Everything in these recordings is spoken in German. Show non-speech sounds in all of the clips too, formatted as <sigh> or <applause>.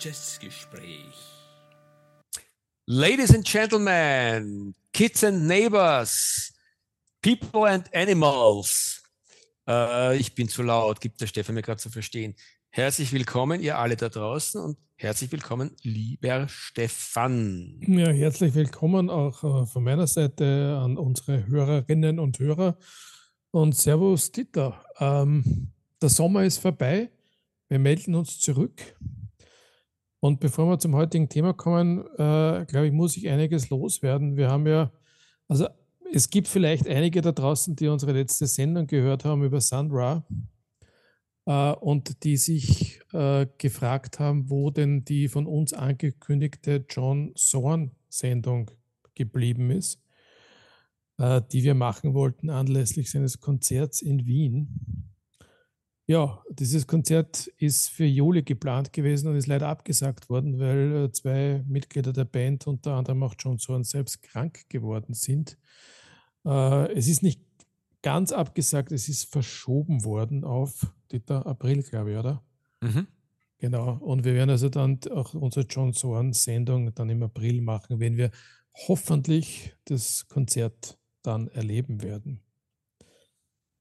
Jazzgespräch. Ladies and Gentlemen, Kids and Neighbors, People and Animals. Äh, ich bin zu laut, gibt der Stefan mir gerade zu verstehen. Herzlich willkommen, ihr alle da draußen und herzlich willkommen, lieber Stefan. Ja, herzlich willkommen auch äh, von meiner Seite an unsere Hörerinnen und Hörer. Und Servus, Dieter. Ähm, der Sommer ist vorbei. Wir melden uns zurück. Und bevor wir zum heutigen Thema kommen, äh, glaube ich, muss ich einiges loswerden. Wir haben ja, also es gibt vielleicht einige da draußen, die unsere letzte Sendung gehört haben über Sandra äh, und die sich äh, gefragt haben, wo denn die von uns angekündigte John Zorn-Sendung geblieben ist, äh, die wir machen wollten anlässlich seines Konzerts in Wien. Ja, dieses Konzert ist für Juli geplant gewesen und ist leider abgesagt worden, weil äh, zwei Mitglieder der Band, unter anderem auch John Zorn selbst, krank geworden sind. Äh, es ist nicht ganz abgesagt, es ist verschoben worden auf Dieter April, glaube ich, oder? Mhm. Genau. Und wir werden also dann auch unsere John Zorn-Sendung dann im April machen, wenn wir hoffentlich das Konzert dann erleben werden.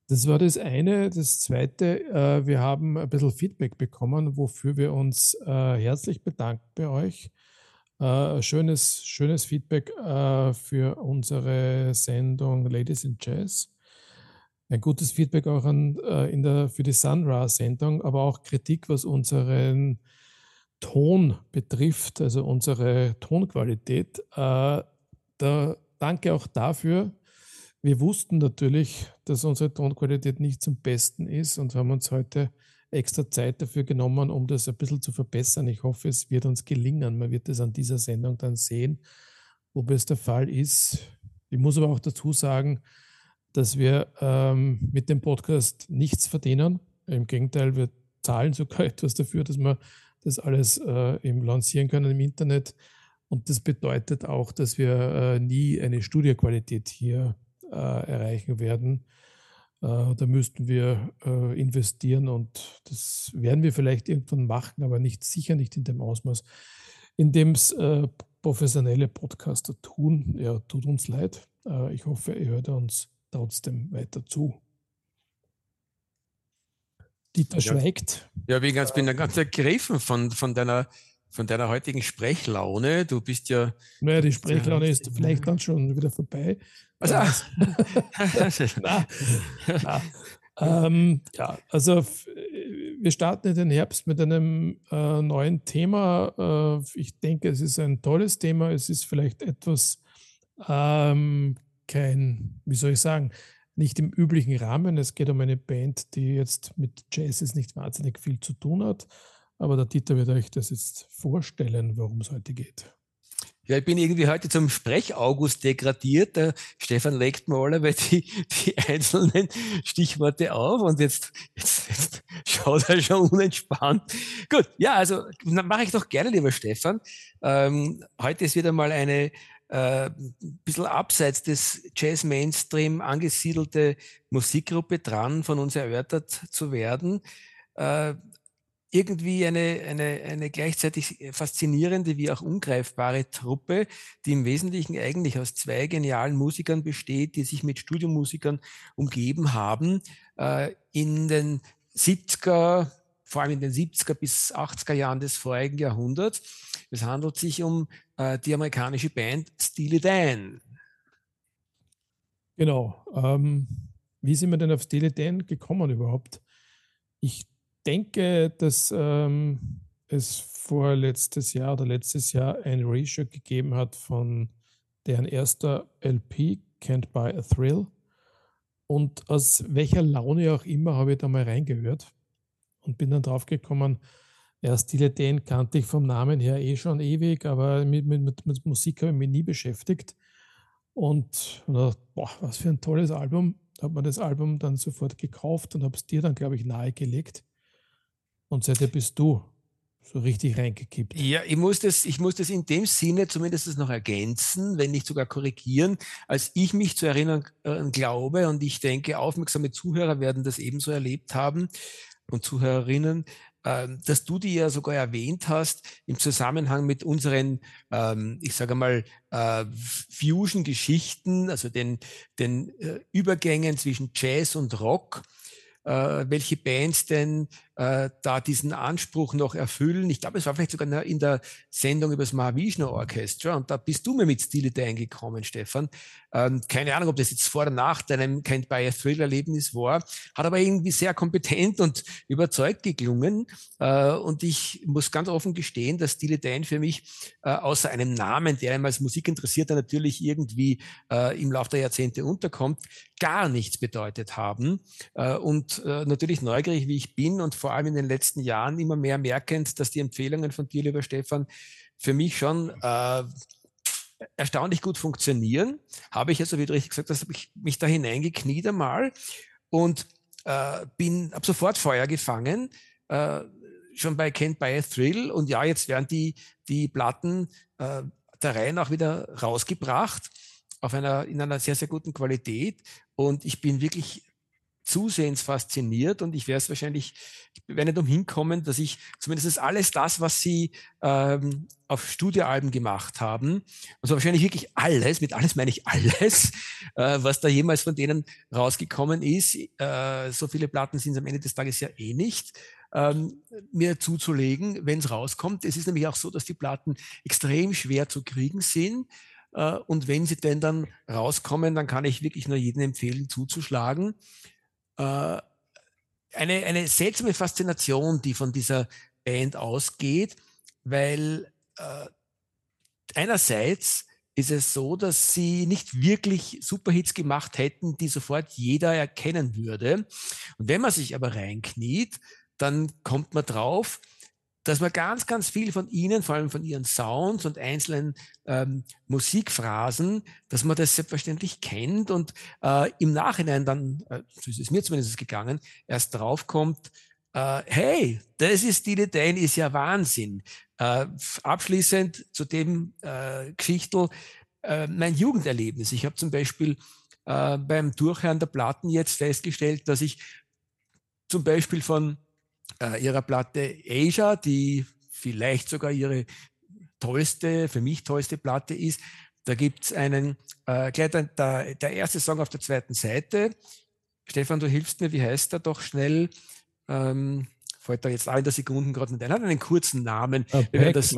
Das war das eine. Das zweite, äh, wir haben ein bisschen Feedback bekommen, wofür wir uns äh, herzlich bedanken bei euch. Äh, schönes, schönes Feedback äh, für unsere Sendung Ladies in Jazz. Ein gutes Feedback auch an, äh, in der, für die Sunra-Sendung, aber auch Kritik, was unseren Ton betrifft, also unsere Tonqualität. Äh, da, danke auch dafür. Wir wussten natürlich, dass unsere Tonqualität nicht zum Besten ist und haben uns heute extra Zeit dafür genommen, um das ein bisschen zu verbessern. Ich hoffe, es wird uns gelingen. Man wird es an dieser Sendung dann sehen, ob es der Fall ist. Ich muss aber auch dazu sagen, dass wir ähm, mit dem Podcast nichts verdienen. Im Gegenteil, wir zahlen sogar <laughs> etwas dafür, dass wir das alles äh, im lancieren können im Internet. Und das bedeutet auch, dass wir äh, nie eine Studioqualität hier äh, erreichen werden. Äh, da müssten wir äh, investieren und das werden wir vielleicht irgendwann machen, aber nicht sicher nicht in dem Ausmaß, in dem es professionelle Podcaster tun. Ja, tut uns leid. ich hoffe, ihr hört uns trotzdem weiter zu. Dieter ja, schweigt. Ja, ich bin ganz ergriffen von, von deiner von deiner heutigen Sprechlaune. Du bist ja. Naja, die Sprechlaune ist vielleicht dann schon wieder vorbei. Also, <laughs> na, na. Ähm, ja, also wir starten in den Herbst mit einem äh, neuen Thema. Äh, ich denke, es ist ein tolles Thema. Es ist vielleicht etwas ähm, kein, wie soll ich sagen, nicht im üblichen Rahmen. Es geht um eine Band, die jetzt mit Jazz nicht wahnsinnig viel zu tun hat. Aber der Dieter wird euch das jetzt vorstellen, worum es heute geht. Ja, ich bin irgendwie heute zum Sprech-August degradiert. Der Stefan legt mir alle die, die einzelnen Stichworte auf und jetzt, jetzt, jetzt schaut er schon unentspannt. Gut, ja, also mache ich doch gerne, lieber Stefan. Ähm, heute ist wieder mal eine äh, bisschen abseits des Jazz-Mainstream angesiedelte Musikgruppe dran, von uns erörtert zu werden. Äh, irgendwie eine, eine, eine gleichzeitig faszinierende wie auch ungreifbare Truppe, die im Wesentlichen eigentlich aus zwei genialen Musikern besteht, die sich mit Studiomusikern umgeben haben. Äh, in den 70er, vor allem in den 70er bis 80er Jahren des vorigen Jahrhunderts. Es handelt sich um äh, die amerikanische Band Steely Dan. Genau. Ähm, wie sind wir denn auf Steely Dan gekommen überhaupt? Ich denke, dass ähm, es vor letztes Jahr oder letztes Jahr ein Ratio gegeben hat von deren erster LP, Can't Buy a Thrill. Und aus welcher Laune auch immer habe ich da mal reingehört und bin dann drauf gekommen, ja, Stile Den kannte ich vom Namen her eh schon ewig, aber mit, mit, mit Musik habe ich mich nie beschäftigt. Und, und dachte, boah, was für ein tolles Album. Da hat man das Album dann sofort gekauft und habe es dir dann, glaube ich, nahegelegt. Und seitdem bist du so richtig reingekippt. Ja, ich muss, das, ich muss das in dem Sinne zumindest noch ergänzen, wenn nicht sogar korrigieren, als ich mich zu erinnern äh, glaube und ich denke, aufmerksame Zuhörer werden das ebenso erlebt haben und Zuhörerinnen, ähm, dass du die ja sogar erwähnt hast im Zusammenhang mit unseren, ähm, ich sage mal, äh, Fusion-Geschichten, also den, den äh, Übergängen zwischen Jazz und Rock äh, welche Bands denn äh, da diesen Anspruch noch erfüllen. Ich glaube, es war vielleicht sogar in der Sendung über das Mahavishnu Orchestra und da bist du mir mit Stile eingekommen, Stefan. Ähm, keine Ahnung, ob das jetzt vor oder nach deinem Kind by a Thrill Erlebnis war, hat aber irgendwie sehr kompetent und überzeugt geklungen. Äh, und ich muss ganz offen gestehen, dass Stile Dan für mich äh, außer einem Namen, der einem als Musikinteressierter natürlich irgendwie äh, im Laufe der Jahrzehnte unterkommt, gar nichts bedeutet haben. Äh, und äh, natürlich neugierig, wie ich bin und vor allem in den letzten Jahren immer mehr merkend, dass die Empfehlungen von dir, lieber Stefan, für mich schon äh, erstaunlich gut funktionieren. Habe ich also, wie du richtig gesagt hast, habe ich mich da hineingekniet einmal und äh, bin ab sofort Feuer gefangen. Äh, schon bei Can't Buy a Thrill und ja, jetzt werden die, die Platten äh, der Reihe nach wieder rausgebracht auf einer, in einer sehr, sehr guten Qualität und ich bin wirklich zusehends fasziniert und ich werde es wahrscheinlich, ich werde nicht umhin kommen, dass ich zumindest alles das, was sie ähm, auf Studioalben gemacht haben, also wahrscheinlich wirklich alles, mit alles meine ich alles, äh, was da jemals von denen rausgekommen ist, äh, so viele Platten sind es am Ende des Tages ja eh nicht, ähm, mir zuzulegen, wenn es rauskommt. Es ist nämlich auch so, dass die Platten extrem schwer zu kriegen sind. Äh, und wenn sie denn dann rauskommen, dann kann ich wirklich nur jedem empfehlen, zuzuschlagen. Äh, eine, eine seltsame Faszination, die von dieser Band ausgeht, weil äh, einerseits ist es so, dass sie nicht wirklich Superhits gemacht hätten, die sofort jeder erkennen würde. Und wenn man sich aber reinkniet, dann kommt man drauf, dass man ganz, ganz viel von ihnen, vor allem von ihren Sounds und einzelnen ähm, Musikphrasen, dass man das selbstverständlich kennt und äh, im Nachhinein dann, äh, so ist es mir zumindest gegangen, erst draufkommt, äh, hey, das ist die Dane, ist ja Wahnsinn. Äh, abschließend zu dem äh, Geschichtel, äh, mein Jugenderlebnis. Ich habe zum Beispiel äh, beim Durchhören der Platten jetzt festgestellt, dass ich zum Beispiel von äh, ihrer Platte Asia, die vielleicht sogar ihre tollste, für mich tollste Platte ist. Da gibt es einen, äh, gleich der, der erste Song auf der zweiten Seite. Stefan, du hilfst mir, wie heißt er doch schnell? Ähm, fällt da jetzt auch in der Sekunden gerade nicht ein. Hat einen kurzen Namen. Ah, Pack, das,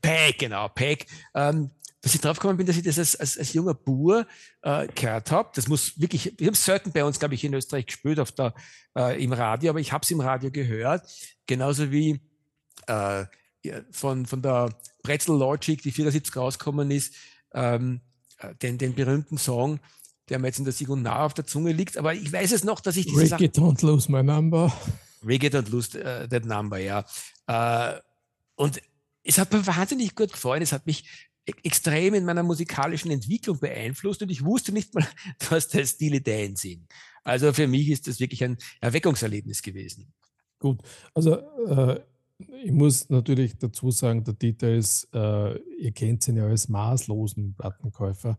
Pack, genau, Pack. Ähm, dass ich draufgekommen bin, dass ich das als, als, als junger Bur äh, gehört habe. Das muss wirklich, ich habe es selten bei uns, glaube ich, in Österreich gespielt auf der, äh, im Radio, aber ich habe es im Radio gehört. Genauso wie äh, von, von der Pretzel Logic, die 74 rausgekommen ist, ähm, äh, den, den berühmten Song, der mir jetzt in der Sieg und nah auf der Zunge liegt. Aber ich weiß es noch, dass ich diese Reggae don't lose my number. Reggae don't lose uh, that number, ja. Uh, und es hat mir wahnsinnig gut gefallen. Es hat mich extrem in meiner musikalischen Entwicklung beeinflusst und ich wusste nicht mal, <laughs> was das Stile Dan sind. Also für mich ist das wirklich ein Erweckungserlebnis gewesen. Gut, also äh, ich muss natürlich dazu sagen, der Dieter ist, äh, ihr kennt ihn ja als maßlosen Plattenkäufer.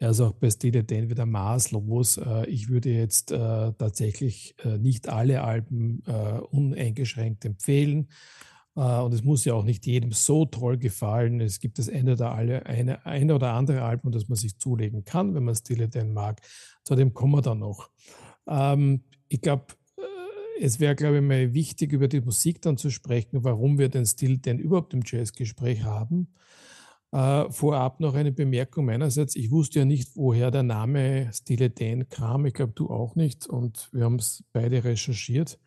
Er ist auch bei Stile Dan wieder maßlos. Äh, ich würde jetzt äh, tatsächlich äh, nicht alle Alben äh, uneingeschränkt empfehlen. Äh, und es muss ja auch nicht jedem so toll gefallen. Es gibt das eine oder, alle, eine, eine oder andere Album, das man sich zulegen kann, wenn man Stille denn mag. Zu dem kommen wir dann noch. Ähm, ich glaube, äh, es wäre, glaube ich, mal wichtig, über die Musik dann zu sprechen, warum wir den Stil denn überhaupt im Jazzgespräch haben. Äh, vorab noch eine Bemerkung meinerseits. Ich wusste ja nicht, woher der Name Stile Dan kam. Ich glaube, du auch nicht. Und wir haben es beide recherchiert.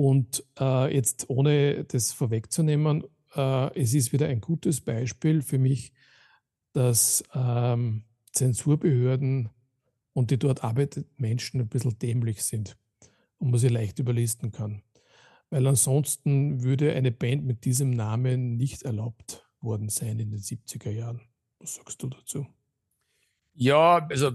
Und äh, jetzt, ohne das vorwegzunehmen, äh, es ist wieder ein gutes Beispiel für mich, dass ähm, Zensurbehörden und die dort arbeitenden Menschen ein bisschen dämlich sind und man sie leicht überlisten kann. Weil ansonsten würde eine Band mit diesem Namen nicht erlaubt worden sein in den 70er Jahren. Was sagst du dazu? Ja, also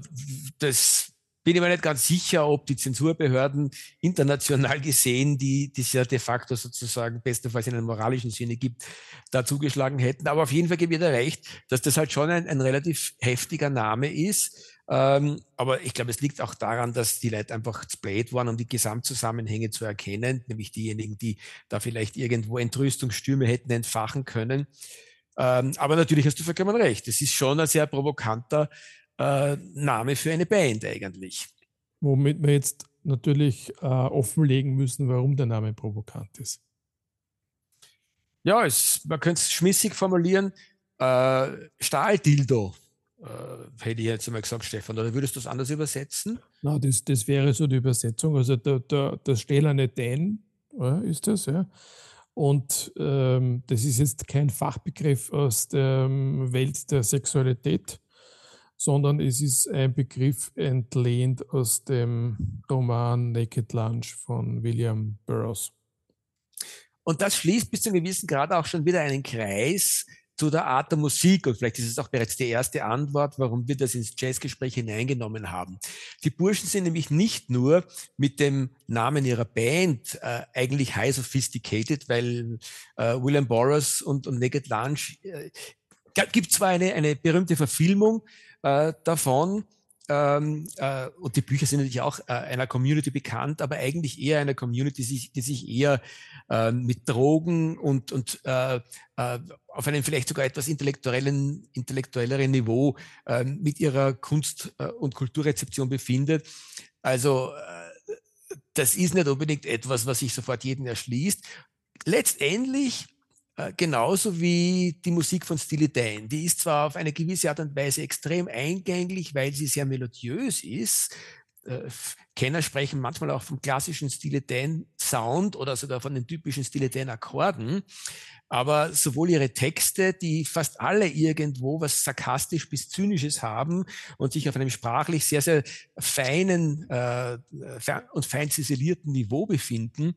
das bin ich mir nicht ganz sicher, ob die Zensurbehörden international gesehen, die es ja de facto sozusagen bestenfalls in einem moralischen Sinne gibt, da zugeschlagen hätten. Aber auf jeden Fall gebe ich dir recht, dass das halt schon ein, ein relativ heftiger Name ist. Ähm, aber ich glaube, es liegt auch daran, dass die Leute einfach spät waren, um die Gesamtzusammenhänge zu erkennen, nämlich diejenigen, die da vielleicht irgendwo Entrüstungsstürme hätten entfachen können. Ähm, aber natürlich hast du vollkommen recht. Es ist schon ein sehr provokanter äh, Name für eine Band eigentlich. Womit wir jetzt natürlich äh, offenlegen müssen, warum der Name provokant ist. Ja, es, man könnte es schmissig formulieren. Äh, Stahldildo, äh, hätte ich jetzt einmal gesagt, Stefan. Oder würdest du es anders übersetzen? Na, das, das wäre so die Übersetzung. Also der, der, der stählerne Dan ja, ist das, ja. Und ähm, das ist jetzt kein Fachbegriff aus der ähm, Welt der Sexualität, sondern es ist ein Begriff entlehnt aus dem Roman Naked Lunch von William Burroughs. Und das schließt bis zu einem gewissen Grad auch schon wieder einen Kreis zu der Art der Musik. Und vielleicht ist es auch bereits die erste Antwort, warum wir das ins Jazzgespräch hineingenommen haben. Die Burschen sind nämlich nicht nur mit dem Namen ihrer Band äh, eigentlich high sophisticated, weil äh, William Boros und, und Naked Lunch äh, gibt zwar eine, eine berühmte Verfilmung äh, davon, ähm, äh, und die Bücher sind natürlich auch äh, einer Community bekannt, aber eigentlich eher einer Community, die sich, die sich eher äh, mit Drogen und, und äh, äh, auf einem vielleicht sogar etwas intellektuellen, intellektuelleren Niveau äh, mit ihrer Kunst- äh, und Kulturrezeption befindet. Also das ist nicht unbedingt etwas, was sich sofort jeden erschließt. Letztendlich äh, genauso wie die Musik von Steely Dan. Die ist zwar auf eine gewisse Art und Weise extrem eingänglich, weil sie sehr melodiös ist. Äh, Kenner sprechen manchmal auch vom klassischen Steely Dan Sound oder sogar von den typischen Steely Dan Akkorden. Aber sowohl ihre Texte, die fast alle irgendwo was sarkastisch bis zynisches haben und sich auf einem sprachlich sehr, sehr feinen äh, und fein ziselierten Niveau befinden,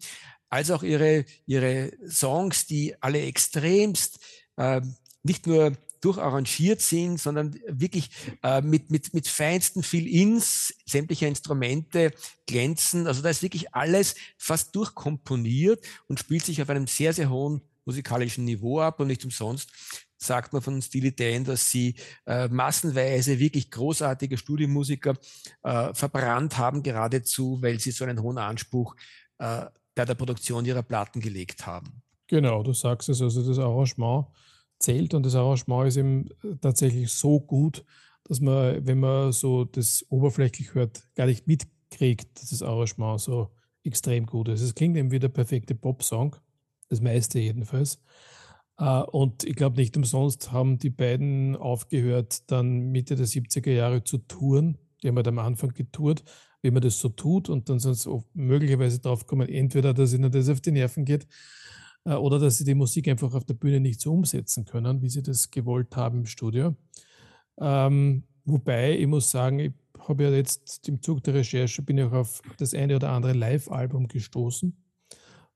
als auch ihre, ihre Songs, die alle extremst äh, nicht nur durcharrangiert sind, sondern wirklich äh, mit, mit, mit feinsten Fill-Ins sämtlicher Instrumente glänzen. Also da ist wirklich alles fast durchkomponiert und spielt sich auf einem sehr, sehr hohen musikalischen Niveau ab und nicht umsonst sagt man von Steely Dan, dass sie äh, massenweise wirklich großartige Studiomusiker äh, verbrannt haben, geradezu, weil sie so einen hohen Anspruch äh, bei der Produktion ihrer Platten gelegt haben. Genau, du sagst es, also das Arrangement zählt und das Arrangement ist eben tatsächlich so gut, dass man, wenn man so das oberflächlich hört, gar nicht mitkriegt, dass das Arrangement so extrem gut ist. Es klingt eben wie der perfekte Pop-Song, das meiste jedenfalls. Äh, und ich glaube, nicht umsonst haben die beiden aufgehört, dann Mitte der 70er Jahre zu touren. Die haben halt am Anfang getourt wie man das so tut und dann sonst möglicherweise drauf kommen, entweder, dass ihnen das auf die Nerven geht äh, oder dass sie die Musik einfach auf der Bühne nicht so umsetzen können, wie sie das gewollt haben im Studio. Ähm, wobei, ich muss sagen, ich habe ja jetzt im Zug der Recherche bin ich auch auf das eine oder andere Live-Album gestoßen.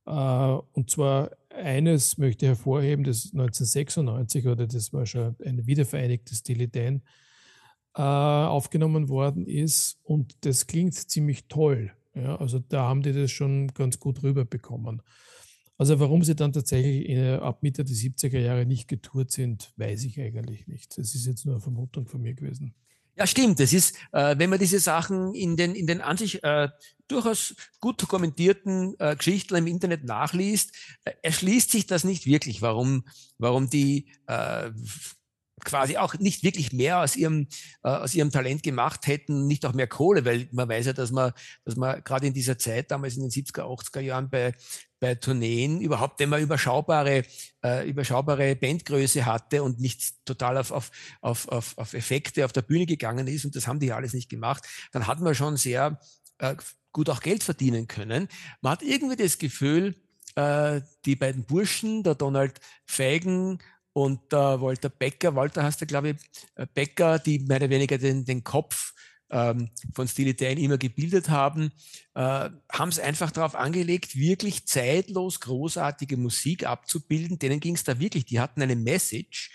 Äh, und zwar eines möchte ich hervorheben, das 1996 oder das war schon ein wiedervereinigtes Dan äh, aufgenommen worden ist. Und das klingt ziemlich toll. Ja, also da haben die das schon ganz gut rüberbekommen. Also warum sie dann tatsächlich in, ab Mitte der 70er Jahre nicht getourt sind, weiß ich eigentlich nicht. Das ist jetzt nur eine Vermutung von mir gewesen. Ja, stimmt. Das ist, äh, wenn man diese Sachen in den, in den an sich äh, durchaus gut dokumentierten äh, Geschichten im Internet nachliest, äh, erschließt sich das nicht wirklich, warum, warum die äh, quasi auch nicht wirklich mehr aus ihrem, äh, aus ihrem Talent gemacht hätten, nicht auch mehr Kohle, weil man weiß ja, dass man, dass man gerade in dieser Zeit, damals in den 70er, 80er Jahren bei, bei Tourneen überhaupt, wenn man überschaubare, äh, überschaubare Bandgröße hatte und nicht total auf, auf, auf, auf, auf Effekte auf der Bühne gegangen ist, und das haben die alles nicht gemacht, dann hat man schon sehr äh, gut auch Geld verdienen können. Man hat irgendwie das Gefühl, äh, die beiden Burschen, der Donald Fagan und äh, Walter Becker, Walter hast du, glaube ich, äh, Becker, die mehr oder weniger den, den Kopf ähm, von Steely Dan immer gebildet haben, äh, haben es einfach darauf angelegt, wirklich zeitlos großartige Musik abzubilden. Denen ging es da wirklich, die hatten eine Message,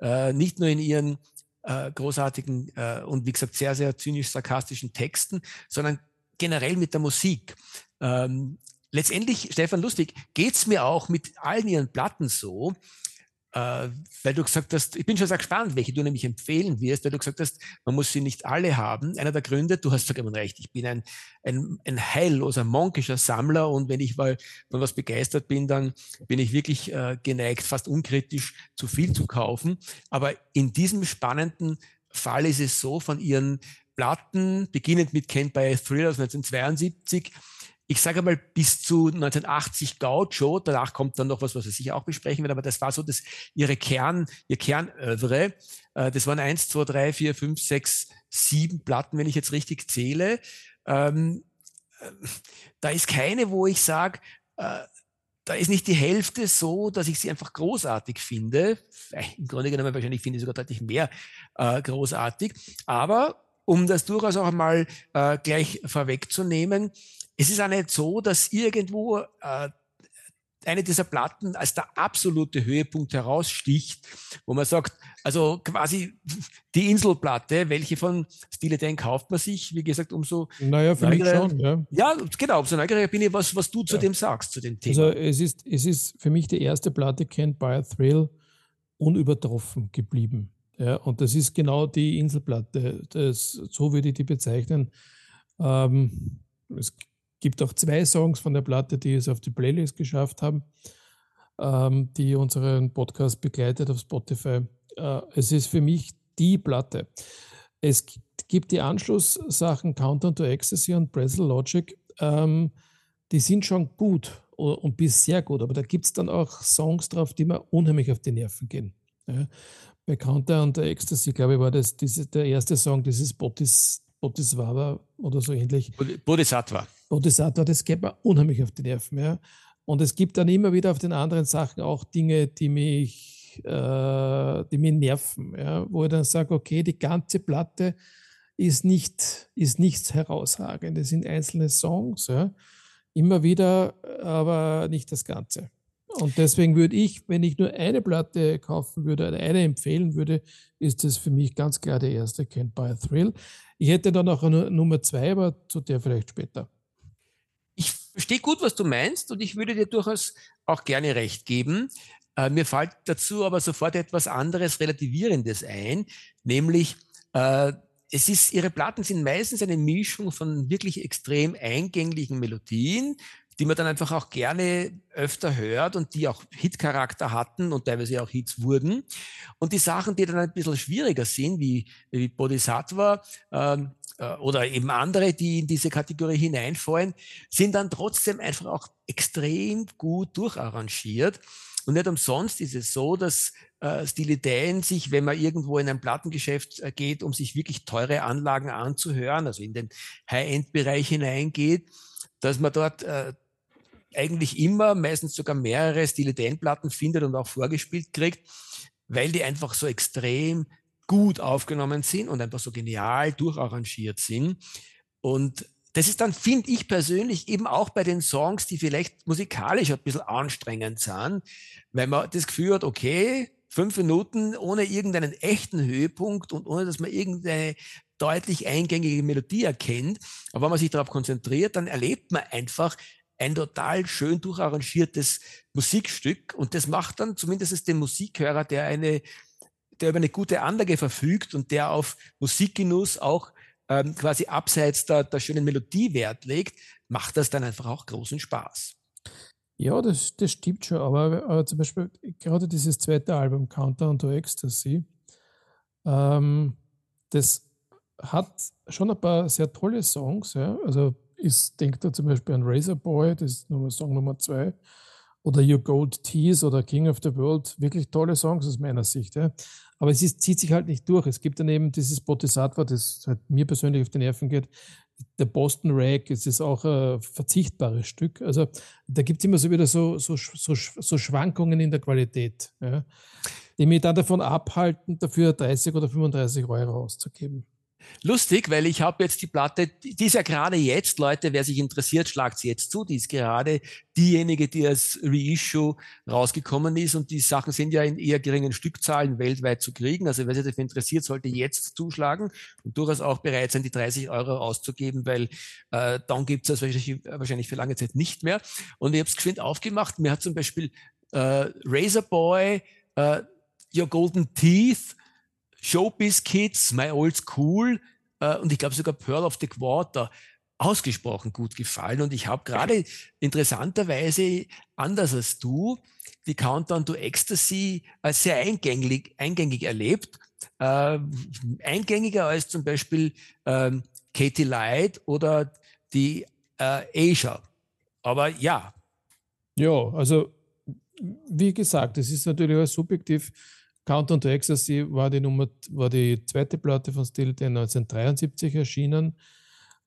äh, nicht nur in ihren äh, großartigen äh, und wie gesagt sehr, sehr zynisch-sarkastischen Texten, sondern generell mit der Musik. Ähm, letztendlich, Stefan Lustig, geht's mir auch mit allen ihren Platten so, äh, weil du gesagt hast, ich bin schon sehr gespannt, welche du nämlich empfehlen wirst, weil du gesagt hast, man muss sie nicht alle haben. Einer der Gründe, du hast vollkommen recht, ich bin ein, ein, ein heilloser, monkischer Sammler und wenn ich mal von was begeistert bin, dann bin ich wirklich äh, geneigt, fast unkritisch zu viel zu kaufen. Aber in diesem spannenden Fall ist es so, von ihren Platten, beginnend mit Can't Buy a Thrill aus 1972, ich sage mal bis zu 1980 Gaucho, danach kommt dann noch was, was wir sicher auch besprechen werden, aber das war so das, ihre Kern, ihr Kernövre. Äh, das waren eins, zwei, drei, vier, fünf, sechs, sieben Platten, wenn ich jetzt richtig zähle. Ähm, äh, da ist keine, wo ich sage, äh, da ist nicht die Hälfte so, dass ich sie einfach großartig finde. Im Grunde genommen wahrscheinlich finde ich sogar deutlich mehr äh, großartig. Aber um das durchaus auch einmal äh, gleich vorwegzunehmen, es ist auch nicht so, dass irgendwo äh, eine dieser Platten als der absolute Höhepunkt heraussticht, wo man sagt, also quasi die Inselplatte, welche von Stile Dan kauft man sich, wie gesagt, umso Naja, für mich schon, ja. Ja, genau, umso neugieriger bin ich, was, was du zu ja. dem sagst, zu dem Thema. Also es ist, es ist für mich die erste Platte, Can't Buy a Thrill, unübertroffen geblieben. Ja, und das ist genau die Inselplatte. Das, so würde ich die bezeichnen. Ähm, es gibt auch zwei Songs von der Platte, die es auf die Playlist geschafft haben, ähm, die unseren Podcast begleitet auf Spotify. Äh, es ist für mich die Platte. Es gibt die Anschlusssachen Countdown to Ecstasy und Brazil Logic. Ähm, die sind schon gut und bis sehr gut, aber da gibt es dann auch Songs drauf, die mir unheimlich auf die Nerven gehen. Ja. Bei Countdown to Ecstasy, glaube ich, war das diese, der erste Song, dieses Bodhis, Bodhisvava oder so ähnlich. Bodhisattva. Bodhisattva, das geht mir unheimlich auf die Nerven. Ja. Und es gibt dann immer wieder auf den anderen Sachen auch Dinge, die mich, äh, die mich nerven, ja, wo ich dann sage, okay, die ganze Platte ist, nicht, ist nichts herausragendes, sind einzelne Songs, ja, immer wieder, aber nicht das Ganze. Und deswegen würde ich, wenn ich nur eine Platte kaufen würde, eine empfehlen würde, ist das für mich ganz klar der erste Can't Buy a Thrill. Ich hätte dann auch eine Nummer zwei, aber zu der vielleicht später verstehe gut, was du meinst und ich würde dir durchaus auch gerne recht geben. Äh, mir fällt dazu aber sofort etwas anderes Relativierendes ein, nämlich äh, es ist, ihre Platten sind meistens eine Mischung von wirklich extrem eingänglichen Melodien, die man dann einfach auch gerne öfter hört und die auch Hit-Charakter hatten und teilweise auch Hits wurden. Und die Sachen, die dann ein bisschen schwieriger sind, wie, wie Bodhisattva, ähm, äh, oder eben andere, die in diese Kategorie hineinfallen, sind dann trotzdem einfach auch extrem gut durcharrangiert. Und nicht umsonst ist es so, dass äh, Stilideen sich, wenn man irgendwo in ein Plattengeschäft äh, geht, um sich wirklich teure Anlagen anzuhören, also in den High-End-Bereich hineingeht, dass man dort äh, eigentlich immer, meistens sogar mehrere Stilideen-Platten findet und auch vorgespielt kriegt, weil die einfach so extrem gut aufgenommen sind und einfach so genial durcharrangiert sind. Und das ist dann, finde ich persönlich, eben auch bei den Songs, die vielleicht musikalisch ein bisschen anstrengend sind, weil man das Gefühl hat, okay, fünf Minuten ohne irgendeinen echten Höhepunkt und ohne, dass man irgendeine deutlich eingängige Melodie erkennt. Aber wenn man sich darauf konzentriert, dann erlebt man einfach ein total schön durcharrangiertes Musikstück und das macht dann zumindest den Musikhörer, der eine der über eine gute Anlage verfügt und der auf Musikgenuss auch ähm, quasi abseits der, der schönen Melodie Wert legt, macht das dann einfach auch großen Spaß. Ja, das, das stimmt schon, aber, aber zum Beispiel gerade dieses zweite Album, Countdown to Ecstasy, ähm, das hat schon ein paar sehr tolle Songs. Ja? Also ich denke da zum Beispiel an Razor Boy, das ist Nummer, Song Nummer zwei, oder Your Gold Tease oder King of the World, wirklich tolle Songs aus meiner Sicht. Ja. Aber es ist, zieht sich halt nicht durch. Es gibt dann eben dieses Bodhisattva, das halt mir persönlich auf die Nerven geht. Der Boston Rag, es ist auch ein verzichtbares Stück. Also da gibt es immer so wieder so, so, so, so Schwankungen in der Qualität, ja, die mich dann davon abhalten, dafür 30 oder 35 Euro auszugeben. Lustig, weil ich habe jetzt die Platte, die ist ja gerade jetzt, Leute, wer sich interessiert, schlagt sie jetzt zu. Die ist gerade diejenige, die als Reissue rausgekommen ist und die Sachen sind ja in eher geringen Stückzahlen weltweit zu kriegen. Also wer sich dafür interessiert, sollte jetzt zuschlagen und durchaus auch bereit sein, die 30 Euro auszugeben, weil äh, dann gibt es das wahrscheinlich, wahrscheinlich für lange Zeit nicht mehr. Und ich habe es geschwind aufgemacht. Mir hat zum Beispiel äh, Razor Boy, äh, Your Golden Teeth, Showbiz Kids, My Old School äh, und ich glaube sogar Pearl of the Quarter ausgesprochen gut gefallen. Und ich habe gerade interessanterweise, anders als du, die Countdown to Ecstasy als sehr eingängig, eingängig erlebt. Äh, eingängiger als zum Beispiel ähm, Katie Light oder die äh, Asia. Aber ja. Ja, also wie gesagt, es ist natürlich auch subjektiv. Countdown to Ecstasy war die Nummer, war die zweite Platte von Still 1973 erschienen.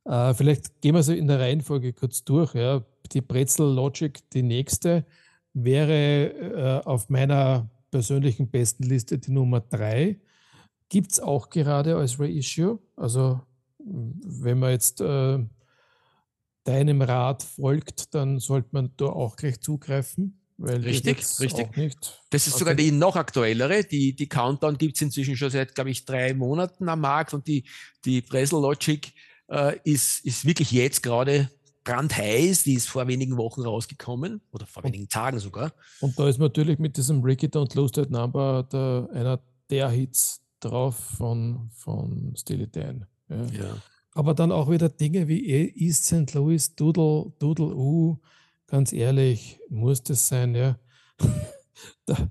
Äh, vielleicht gehen wir sie in der Reihenfolge kurz durch. Ja. Die Pretzel Logic, die nächste, wäre äh, auf meiner persönlichen besten Liste die Nummer drei. Gibt es auch gerade als Reissue. Also wenn man jetzt äh, deinem Rat folgt, dann sollte man da auch gleich zugreifen. Richtig, richtig. das ist sogar die noch aktuellere. Die, die Countdown gibt es inzwischen schon seit, glaube ich, drei Monaten am Markt und die, die Bresel Logic äh, ist, ist wirklich jetzt gerade brandheiß. Die ist vor wenigen Wochen rausgekommen oder vor wenigen Tagen sogar. Und da ist natürlich mit diesem Ricky Don't Lose That Number der, einer der Hits drauf von, von Steely Dan. Ja. ja. Aber dann auch wieder Dinge wie e- East St. Louis, Doodle, Doodle U, ganz ehrlich, muss das sein, ja. <laughs> da,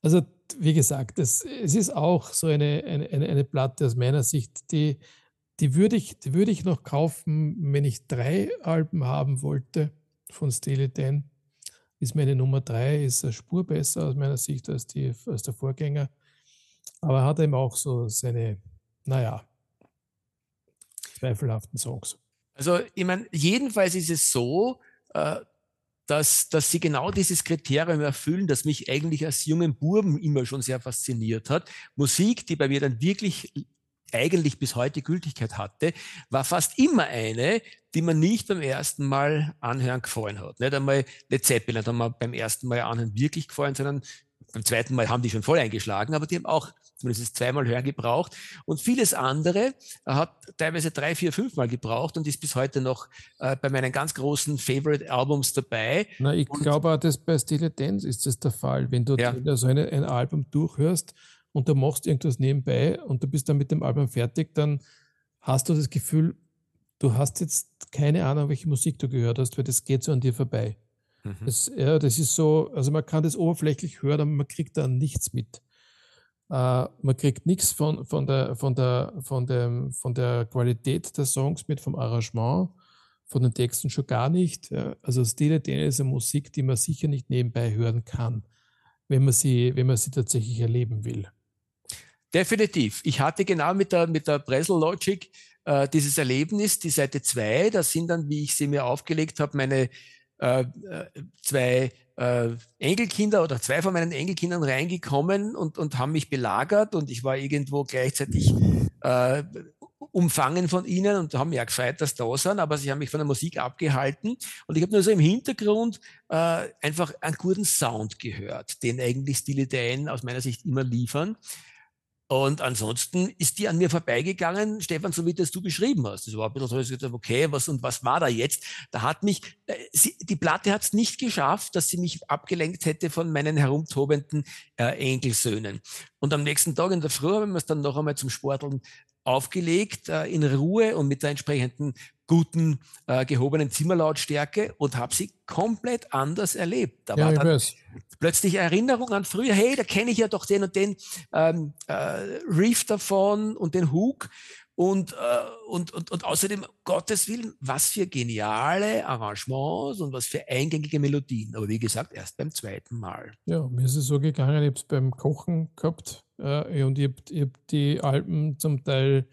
also, wie gesagt, das, es ist auch so eine, eine, eine Platte aus meiner Sicht, die, die würde ich, die würde ich noch kaufen, wenn ich drei Alben haben wollte von Steely Dan. Ist meine Nummer drei, ist eine Spur besser aus meiner Sicht als, die, als der Vorgänger. Aber hat eben auch so seine, naja, zweifelhaften Songs. Also, ich meine, jedenfalls ist es so, äh, dass, dass sie genau dieses Kriterium erfüllen, das mich eigentlich als jungen Burben immer schon sehr fasziniert hat. Musik, die bei mir dann wirklich eigentlich bis heute Gültigkeit hatte, war fast immer eine, die man nicht beim ersten Mal anhören gefallen hat. Nicht einmal Led Zeppelin hat man beim ersten Mal anhören wirklich gefallen, sondern beim zweiten Mal haben die schon voll eingeschlagen, aber die haben auch zumindest zweimal hören gebraucht. Und vieles andere hat teilweise drei, vier, fünf Mal gebraucht und ist bis heute noch äh, bei meinen ganz großen Favorite Albums dabei. Na, ich glaube auch, dass bei Steely Dance ist das der Fall. Wenn du ja. so eine, ein Album durchhörst, und du machst irgendwas nebenbei und du bist dann mit dem Album fertig, dann hast du das Gefühl, du hast jetzt keine Ahnung, welche Musik du gehört hast, weil das geht so an dir vorbei. Mhm. Das, ja, das ist so, also man kann das oberflächlich hören, aber man kriegt da nichts mit. Uh, man kriegt nichts von, von, der, von, der, von, dem, von der Qualität der Songs mit, vom Arrangement, von den Texten schon gar nicht. Also Stile Dane ist eine Musik, die man sicher nicht nebenbei hören kann, wenn man sie, wenn man sie tatsächlich erleben will. Definitiv. Ich hatte genau mit der, mit der Bresel Logic äh, dieses Erlebnis, die Seite 2, da sind dann, wie ich sie mir aufgelegt habe, meine äh, äh, zwei äh, Enkelkinder oder zwei von meinen Enkelkindern reingekommen und, und haben mich belagert und ich war irgendwo gleichzeitig äh, umfangen von ihnen und haben ja gefreut, dass da sind, aber sie haben mich von der Musik abgehalten und ich habe nur so im Hintergrund äh, einfach einen guten Sound gehört, den eigentlich Dan aus meiner Sicht immer liefern. Und ansonsten ist die an mir vorbeigegangen, Stefan, so wie das du beschrieben hast. Das war ein bisschen so, ich gesagt, okay, was und was war da jetzt? Da hat mich, äh, sie, die Platte hat es nicht geschafft, dass sie mich abgelenkt hätte von meinen herumtobenden äh, Enkelsöhnen. Und am nächsten Tag in der Früh haben wir es dann noch einmal zum Sporteln aufgelegt, äh, in Ruhe und mit der entsprechenden guten, äh, gehobenen Zimmerlautstärke und habe sie komplett anders erlebt. Da ja, war dann weiß. plötzlich Erinnerung an früher, hey, da kenne ich ja doch den und den ähm, äh, Reef davon und den Hook. Und, äh, und, und, und außerdem, Gottes Willen, was für geniale Arrangements und was für eingängige Melodien. Aber wie gesagt, erst beim zweiten Mal. Ja, mir ist es so gegangen, ich habe es beim Kochen gehabt äh, und ich habe hab die Alben zum Teil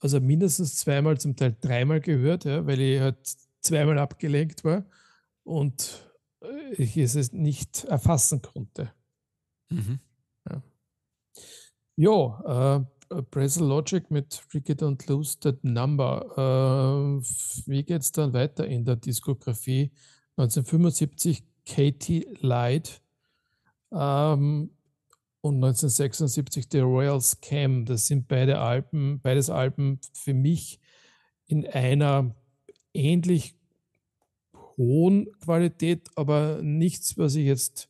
also mindestens zweimal, zum Teil dreimal gehört, ja, weil ich halt zweimal abgelenkt war und äh, ich es nicht erfassen konnte. Mhm. Ja, ja äh, Brazil Logic mit Ricky Don't Lose That Number. Äh, wie geht es dann weiter in der Diskografie? 1975 Katie Light. Ähm, und 1976 The Royal Scam. Das sind beide Alben, beides Alben für mich in einer ähnlich hohen Qualität, aber nichts, was ich jetzt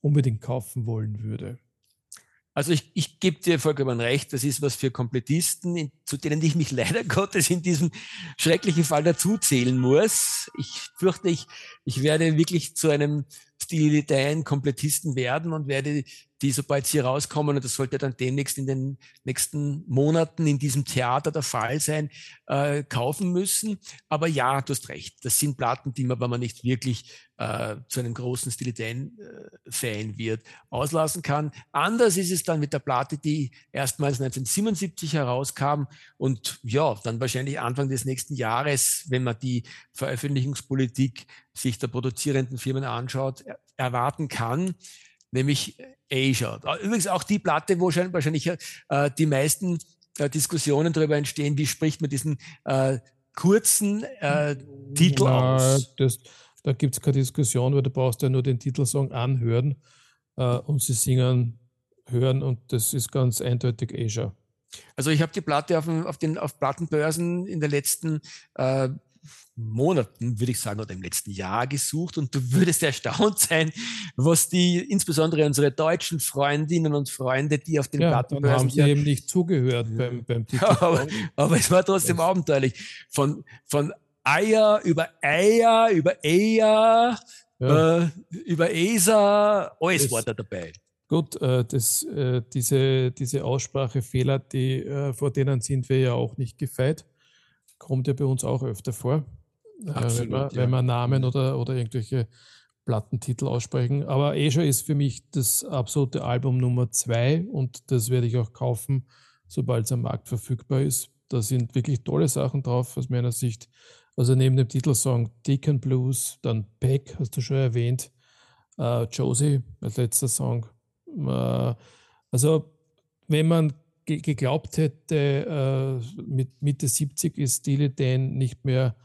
unbedingt kaufen wollen würde. Also ich, ich gebe dir vollkommen recht, das ist was für Komplettisten, in, zu denen ich mich <laughs> leider Gottes in diesem schrecklichen Fall dazuzählen muss. Ich fürchte, ich, ich werde wirklich zu einem Stilitäen Komplettisten werden und werde die, sobald sie rauskommen, und das sollte dann demnächst in den nächsten Monaten in diesem Theater der Fall sein, äh, kaufen müssen. Aber ja, du hast recht. Das sind Platten, die man, wenn man nicht wirklich äh, zu einem großen Stilitäen-Fan äh, wird, auslassen kann. Anders ist es dann mit der Platte, die erstmals 1977 herauskam und ja, dann wahrscheinlich Anfang des nächsten Jahres, wenn man die Veröffentlichungspolitik sich der produzierenden Firmen anschaut, erwarten kann nämlich Asia. Übrigens auch die Platte, wo wahrscheinlich äh, die meisten äh, Diskussionen darüber entstehen, wie spricht man diesen äh, kurzen äh, Titel Na, aus. Das, da gibt es keine Diskussion, weil du brauchst ja nur den Titelsong anhören äh, und sie singen, hören und das ist ganz eindeutig Asia. Also ich habe die Platte auf, den, auf Plattenbörsen in den letzten äh, Monaten, würde ich sagen, oder im letzten Jahr gesucht und du würdest erstaunt sein, was die, insbesondere unsere deutschen Freundinnen und Freunde, die auf den ja, Plattenbörsen... haben sie eben nicht zugehört beim, beim Titel. <laughs> Ja, aber, aber, es war trotzdem abenteuerlich. Von, von Eier über Eier, über Eier, ja. äh, über ESA, alles das, war da dabei. Gut, äh, das, äh, diese, diese Aussprachefehler, die, äh, vor denen sind wir ja auch nicht gefeit. Kommt ja bei uns auch öfter vor. Absolut, wenn, wir, ja. wenn wir Namen mhm. oder, oder irgendwelche Plattentitel aussprechen. Aber Asia ist für mich das absolute Album Nummer zwei und das werde ich auch kaufen, sobald es am Markt verfügbar ist. Da sind wirklich tolle Sachen drauf aus meiner Sicht. Also neben dem Titelsong Deacon Blues, dann Peck, hast du schon erwähnt, äh, Josie als letzter Song. Äh, also wenn man geglaubt hätte, äh, mit Mitte 70 ist Steely Dan nicht mehr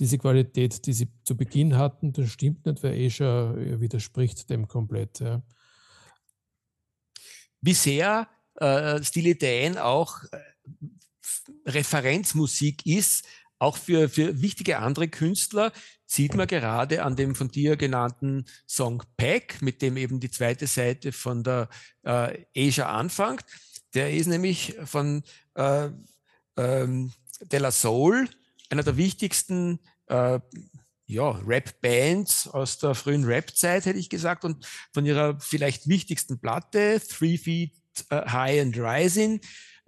diese Qualität, die sie zu Beginn hatten, das stimmt nicht, weil Asia widerspricht dem komplett. Ja. Wie sehr äh, Steely Dan auch äh, Referenzmusik ist, auch für, für wichtige andere Künstler sieht man gerade an dem von dir genannten Song Pack, mit dem eben die zweite Seite von der äh, Asia anfängt. Der ist nämlich von äh, ähm, De La Soul, einer der wichtigsten äh, ja, Rap-Bands aus der frühen Rap-Zeit, hätte ich gesagt, und von ihrer vielleicht wichtigsten Platte, Three Feet uh, High and Rising,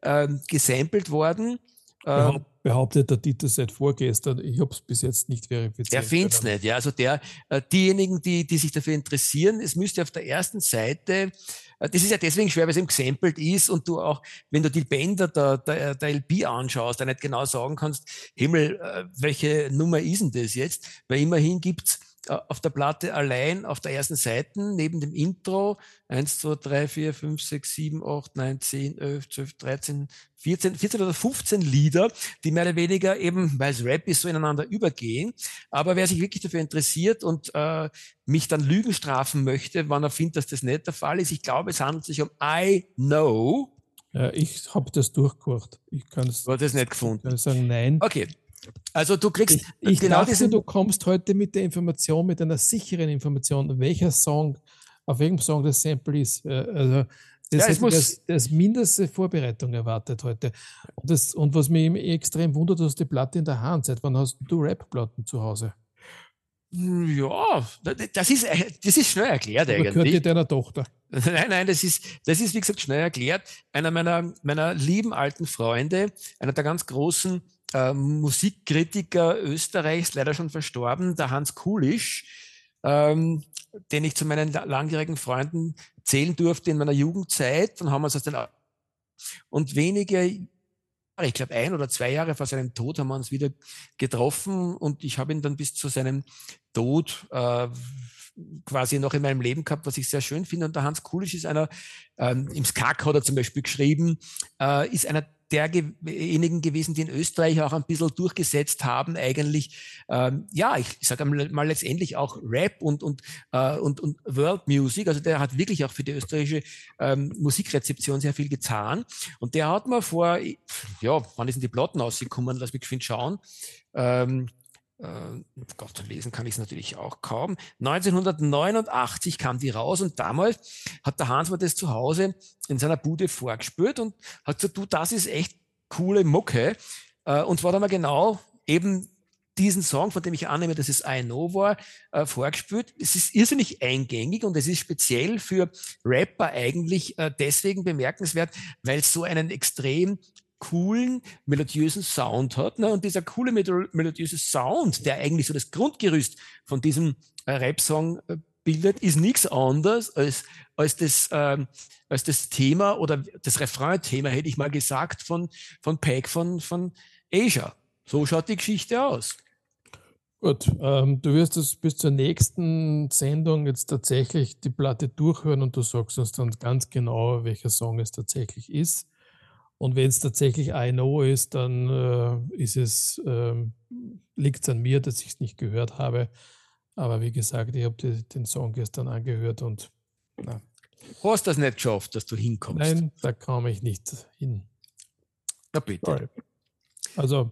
äh, gesampelt worden. Ähm, behauptet der Dieter seit vorgestern. Ich habe es bis jetzt nicht verifiziert. Der findet es nicht, ja. Also der, äh, diejenigen, die, die sich dafür interessieren, es müsste auf der ersten Seite, äh, das ist ja deswegen schwer, weil es eben gesampelt ist und du auch, wenn du die Bänder der, der, der LP anschaust, da nicht genau sagen kannst, Himmel, äh, welche Nummer ist denn das jetzt? Weil immerhin gibt's auf der Platte allein auf der ersten Seite neben dem Intro 1, 2, 3, 4, 5, 6, 7, 8, 9, 10, 11, 12, 13, 14, 14 oder 15 Lieder, die mehr oder weniger eben, weil es Rap ist, so ineinander übergehen. Aber wer sich wirklich dafür interessiert und äh, mich dann Lügen strafen möchte, wann er findet, dass das nicht der Fall ist, ich glaube, es handelt sich um I Know. Ja, ich habe das durchgekocht. Ich kann es. Du hast es nicht gefunden. Ich kann sagen, nein. Okay, also du kriegst ich, ich genau dachte, diesen du kommst heute mit der Information, mit einer sicheren Information, welcher Song, auf welchem Song das Sample ist. Äh, also das, ja, muss das, das mindeste Vorbereitung erwartet heute. Und, das, und was mich extrem wundert, du hast die Platte in der Hand. Seit wann hast du Rap-Platten zu Hause? Ja, das ist, das ist schnell erklärt eigentlich. Gehört dir deiner Tochter? <laughs> Nein, nein, das ist, das ist wie gesagt schnell erklärt. Einer meiner, meiner lieben alten Freunde, einer der ganz großen äh, Musikkritiker Österreichs, leider schon verstorben, der Hans Kulisch, ähm, den ich zu meinen langjährigen Freunden zählen durfte in meiner Jugendzeit. Dann haben wir uns aus den und wenige ich glaube ein oder zwei Jahre vor seinem Tod haben wir uns wieder getroffen und ich habe ihn dann bis zu seinem Tod äh, quasi noch in meinem Leben gehabt, was ich sehr schön finde. Und der Hans Kulisch ist einer, ähm, im Skak hat er zum Beispiel geschrieben, äh, ist einer derjenigen gewesen, die in Österreich auch ein bisschen durchgesetzt haben, eigentlich, ähm, ja, ich, sage mal letztendlich auch Rap und, und, äh, und, und World Music. Also der hat wirklich auch für die österreichische ähm, Musikrezeption sehr viel getan. Und der hat mir vor, ja, wann ist denn die Platten ausgekommen? Lass mich schauen. Ähm, äh, Gott, lesen kann ich es natürlich auch kaum. 1989 kam die raus und damals hat der Hans mir das zu Hause in seiner Bude vorgespürt und hat gesagt, du, das ist echt coole Mucke. Äh, und zwar haben wir genau eben diesen Song, von dem ich annehme, dass es I Know war, äh, vorgespielt. Es ist irrsinnig eingängig und es ist speziell für Rapper eigentlich äh, deswegen bemerkenswert, weil es so einen extrem coolen, melodiösen Sound hat. Ne? Und dieser coole, melodiöse Sound, der eigentlich so das Grundgerüst von diesem äh, Rap-Song äh, bildet, ist nichts anderes als, als, das, ähm, als das Thema oder das Refrain-Thema, hätte ich mal gesagt, von, von Peg von, von Asia. So schaut die Geschichte aus. Gut, ähm, du wirst es bis zur nächsten Sendung jetzt tatsächlich die Platte durchhören und du sagst uns dann ganz genau, welcher Song es tatsächlich ist. Und wenn es tatsächlich I Know ist, dann äh, ist es, ähm, liegt es an mir, dass ich es nicht gehört habe. Aber wie gesagt, ich habe den Song gestern angehört und na. Du hast das nicht geschafft, dass du hinkommst. Nein, da kam ich nicht hin. Na bitte. Sorry. Also.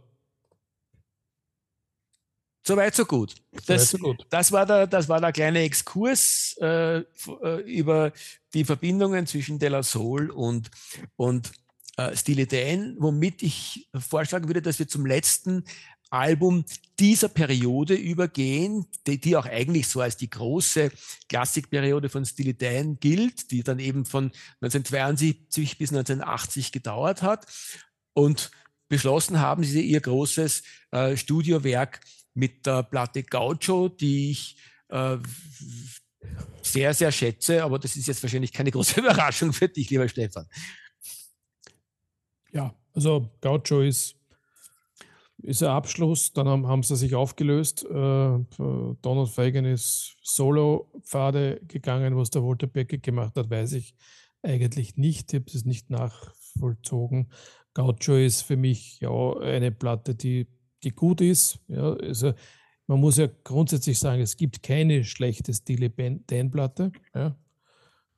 Soweit, so gut. Das, so gut. Das, war der, das war der kleine Exkurs äh, äh über die Verbindungen zwischen De La Soul und, und äh, Steely Dan, womit ich vorschlagen würde, dass wir zum letzten Album dieser Periode übergehen, die, die, auch eigentlich so als die große Klassikperiode von Steely Dan gilt, die dann eben von 1972 bis 1980 gedauert hat. Und beschlossen haben sie ihr großes äh, Studiowerk mit der Platte Gaucho, die ich äh, sehr, sehr schätze, aber das ist jetzt wahrscheinlich keine große <laughs> Überraschung für dich, lieber Stefan. Ja, also Gaucho ist, ist ein Abschluss. Dann haben, haben sie sich aufgelöst. Äh, Donald Fagan ist Solo-Pfade gegangen. Was der Walter Becker gemacht hat, weiß ich eigentlich nicht. Ich habe es nicht nachvollzogen. Gaucho ist für mich ja eine Platte, die, die gut ist. Ja, also man muss ja grundsätzlich sagen, es gibt keine schlechte Stile Dan-Platte. Ja.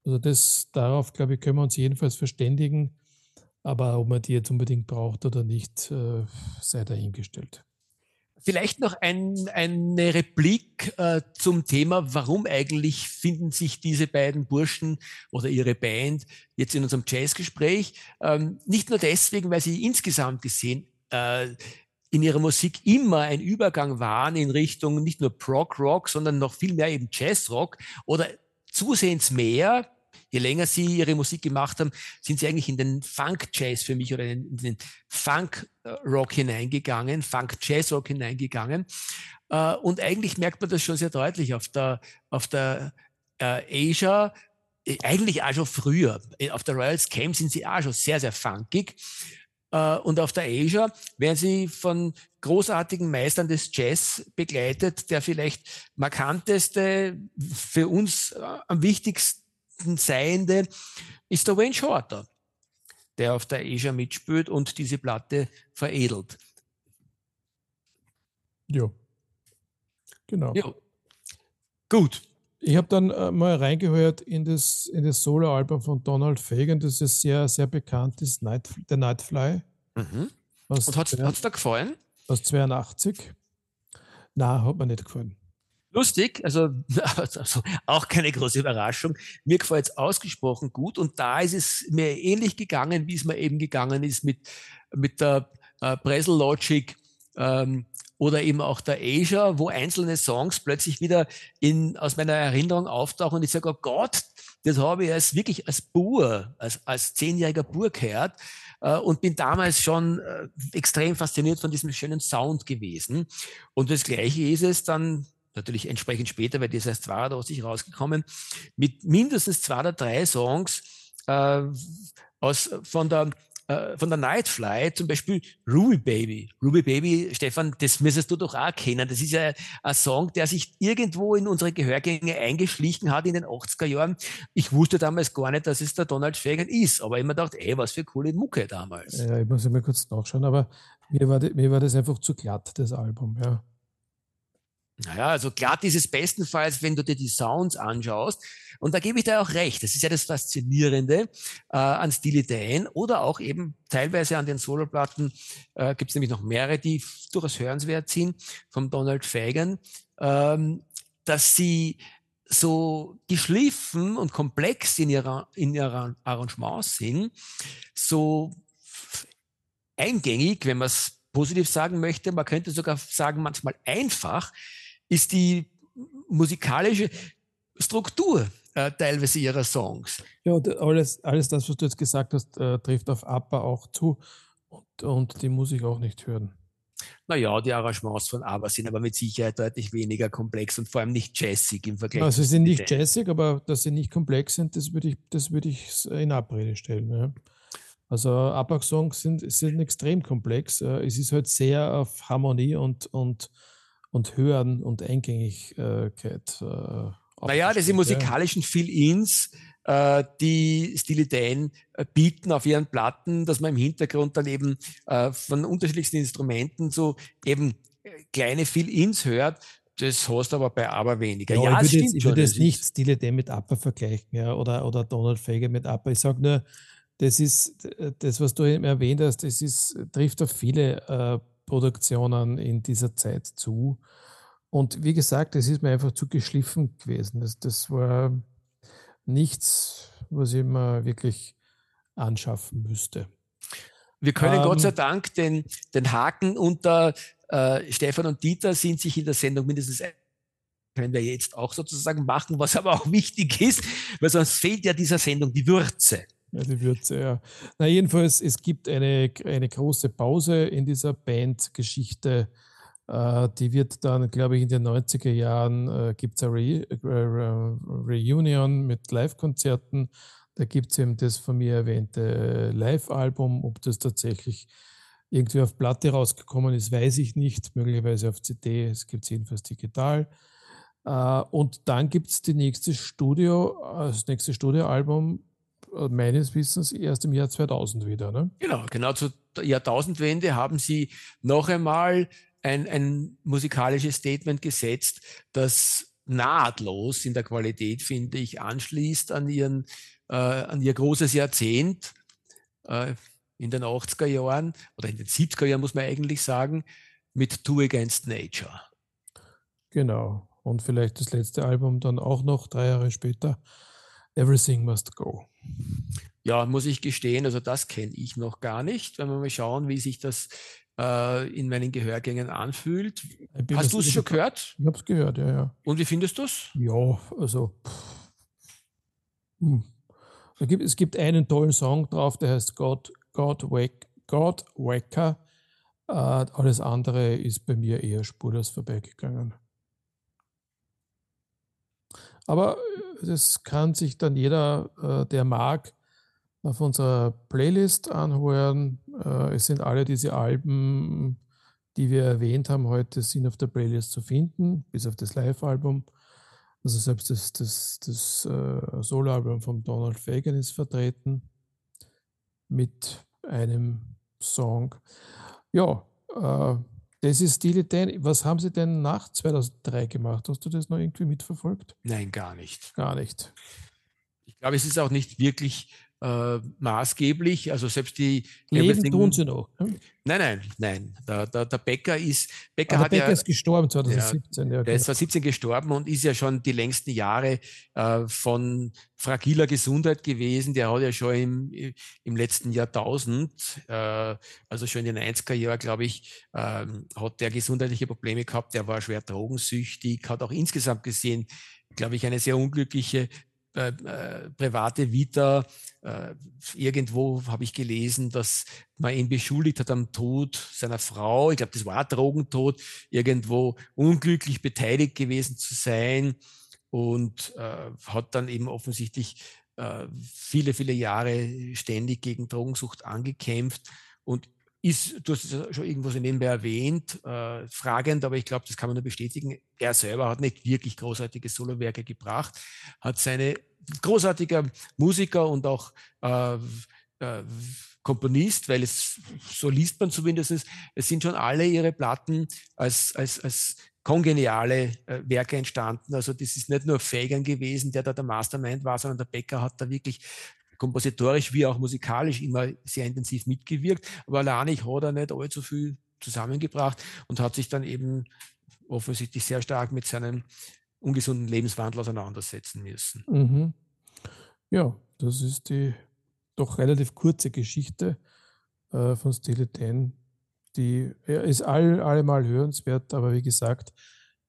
Also das, darauf, glaube ich, können wir uns jedenfalls verständigen. Aber ob man die jetzt unbedingt braucht oder nicht, äh, sei dahingestellt. Vielleicht noch ein, eine Replik äh, zum Thema, warum eigentlich finden sich diese beiden Burschen oder ihre Band jetzt in unserem Jazzgespräch? Ähm, nicht nur deswegen, weil sie insgesamt gesehen äh, in ihrer Musik immer ein Übergang waren in Richtung nicht nur Prog-Rock, sondern noch viel mehr eben Jazz-Rock oder zusehends mehr je länger sie ihre Musik gemacht haben, sind sie eigentlich in den Funk-Jazz für mich oder in den Funk-Rock hineingegangen, Funk-Jazz-Rock hineingegangen. Äh, und eigentlich merkt man das schon sehr deutlich auf der, auf der äh, Asia, äh, eigentlich auch schon früher. Auf der Royals Camp sind sie auch schon sehr, sehr funkig. Und auf der Asia werden sie von großartigen Meistern des Jazz begleitet. Der vielleicht markanteste, für uns am wichtigsten Seiende ist der Wayne Shorter, der auf der Asia mitspielt und diese Platte veredelt. Ja, genau. Ja. Gut. Ich habe dann äh, mal reingehört in das, in das Solo-Album von Donald Fagan, das ist sehr, sehr bekannt ist, Night, The Nightfly. Mhm. Und hat es dir gefallen? Aus 82. Na, hat mir nicht gefallen lustig, also, <laughs> also, auch keine große Überraschung. Mir gefällt es ausgesprochen gut und da ist es mir ähnlich gegangen, wie es mir eben gegangen ist mit, mit der äh, Bresel Logic ähm, oder eben auch der Asia, wo einzelne Songs plötzlich wieder in, aus meiner Erinnerung auftauchen und ich sage, oh Gott, das habe ich als wirklich als Bur, als, als zehnjähriger Bur gehört äh, und bin damals schon äh, extrem fasziniert von diesem schönen Sound gewesen. Und das Gleiche ist es dann natürlich entsprechend später, weil das erst 82 rausgekommen, mit mindestens zwei oder drei Songs äh, aus, von der äh, von der Nightfly, zum Beispiel Ruby Baby. Ruby Baby, Stefan, das müsstest du doch auch kennen. Das ist ja ein Song, der sich irgendwo in unsere Gehörgänge eingeschlichen hat in den 80er Jahren. Ich wusste damals gar nicht, dass es der Donald Fagan ist, aber immer gedacht, ey, was für coole Mucke damals. Ja, ich muss mal kurz nachschauen, aber mir war, mir war das einfach zu glatt, das Album, ja. Naja, also glatt ist es bestenfalls, wenn du dir die Sounds anschaust. Und da gebe ich dir auch recht. Das ist ja das Faszinierende äh, an Steely Dan oder auch eben teilweise an den Soloplatten äh, gibt es nämlich noch mehrere, die durchaus hörenswert sind, vom Donald Fagan, ähm, dass sie so geschliffen und komplex in ihrer, in ihrer Arrangements sind, so eingängig, wenn man es positiv sagen möchte, man könnte sogar sagen, manchmal einfach, ist die musikalische Struktur äh, teilweise ihrer Songs. Ja, alles, alles das, was du jetzt gesagt hast, äh, trifft auf ABBA auch zu und, und die muss ich auch nicht hören. Naja, die Arrangements von ABBA sind aber mit Sicherheit deutlich weniger komplex und vor allem nicht jazzig im Vergleich. Also sie sind nicht jazzig, aber dass sie nicht komplex sind, das würde ich, das würde ich in Abrede stellen. Ja. Also ABBA-Songs sind, sind extrem komplex. Äh, es ist halt sehr auf Harmonie und, und, und Hören und Eingängigkeit. Äh, naja, diese musikalischen Fill-Ins, äh, die Dan äh, bieten auf ihren Platten, dass man im Hintergrund dann eben äh, von unterschiedlichsten Instrumenten so eben äh, kleine Fill-Ins hört. Das hast du aber bei aber weniger. Ja, ja ich würde, jetzt, ich würde jetzt nicht Dan mit ABBA vergleichen ja, oder, oder Donald Fagan mit ABBA. Ich sage nur, das ist das, was du eben erwähnt hast, das ist, trifft auf viele äh, Produktionen in dieser Zeit zu. Und wie gesagt, es ist mir einfach zu geschliffen gewesen. Das, das war nichts, was ich mir wirklich anschaffen müsste. Wir können ähm, Gott sei Dank den, den Haken unter äh, Stefan und Dieter sind sich in der Sendung mindestens können wir jetzt auch sozusagen machen, was aber auch <laughs> wichtig ist, weil sonst fehlt ja dieser Sendung die Würze. Ja, die Würze, ja. Na, jedenfalls, es gibt eine, eine große Pause in dieser Bandgeschichte. Äh, die wird dann, glaube ich, in den 90er Jahren äh, gibt es eine Re Re Reunion mit Live-Konzerten. Da gibt es eben das von mir erwähnte Live-Album. Ob das tatsächlich irgendwie auf Platte rausgekommen ist, weiß ich nicht. Möglicherweise auf CD. Es gibt es jedenfalls digital. Uh, und dann gibt es die nächste Studio, das nächste Studioalbum äh, meines Wissens erst im Jahr 2000 wieder. Ne? Genau, genau zur Jahrtausendwende haben sie noch einmal ein, ein musikalisches Statement gesetzt, das nahtlos in der Qualität, finde ich, anschließt an, ihren, äh, an ihr großes Jahrzehnt äh, in den 80er Jahren oder in den 70er Jahren, muss man eigentlich sagen, mit Two Against Nature. Genau. Und vielleicht das letzte Album dann auch noch drei Jahre später, Everything Must Go. Ja, muss ich gestehen, also das kenne ich noch gar nicht. Wenn wir mal schauen, wie sich das äh, in meinen Gehörgängen anfühlt. Hast du es schon gehört? Ich habe es gehört, ja, ja. Und wie findest du es? Ja, also. Hm. Gibt, es gibt einen tollen Song drauf, der heißt God, God, Wake, God Waker. Äh, alles andere ist bei mir eher spurlos vorbeigegangen. Aber äh, das kann sich dann jeder, äh, der mag, auf unserer Playlist anhören. Äh, es sind alle diese Alben, die wir erwähnt haben heute, sind auf der Playlist zu finden, bis auf das Live-Album. Also selbst das, das, das Solo-Album von Donald Fagan ist vertreten mit einem Song. Ja, äh, das ist Dan. Was haben Sie denn nach 2003 gemacht? Hast du das noch irgendwie mitverfolgt? Nein, gar nicht. Gar nicht. Ich glaube, es ist auch nicht wirklich äh, maßgeblich. Also selbst die Leben tun sie noch. Ne? Nein, nein, nein. Der, der, der Bäcker ist Bäcker ah, hat Bäcker ja, ist gestorben 2017. Ja, der ist 2017 genau. gestorben und ist ja schon die längsten Jahre äh, von fragiler Gesundheit gewesen. Der hat ja schon im, im letzten Jahrtausend, äh, also schon in den 90er Jahren, glaube ich, äh, hat der gesundheitliche Probleme gehabt. Der war schwer drogensüchtig, hat auch insgesamt gesehen, glaube ich, eine sehr unglückliche äh, private Vita. Äh, irgendwo habe ich gelesen, dass man ihn beschuldigt hat am Tod seiner Frau. Ich glaube, das war Drogentod, irgendwo unglücklich beteiligt gewesen zu sein und äh, hat dann eben offensichtlich äh, viele, viele Jahre ständig gegen Drogensucht angekämpft und ist, du hast es schon irgendwo so nebenbei erwähnt, äh, fragend, aber ich glaube, das kann man nur bestätigen. Er selber hat nicht wirklich großartige Solowerke gebracht, hat seine großartiger Musiker und auch äh, äh, Komponist, weil es, so liest man zumindest, es sind schon alle ihre Platten als, als, als kongeniale äh, Werke entstanden. Also das ist nicht nur Fagan gewesen, der da der Mastermind war, sondern der Becker hat da wirklich kompositorisch wie auch musikalisch immer sehr intensiv mitgewirkt. Aber Lanich hat er nicht allzu viel zusammengebracht und hat sich dann eben offensichtlich sehr stark mit seinem ungesunden Lebenswandel auseinandersetzen müssen. Mhm. Ja, das ist die doch relativ kurze Geschichte äh, von Steely Dan. Die ja, ist all, allemal hörenswert, aber wie gesagt,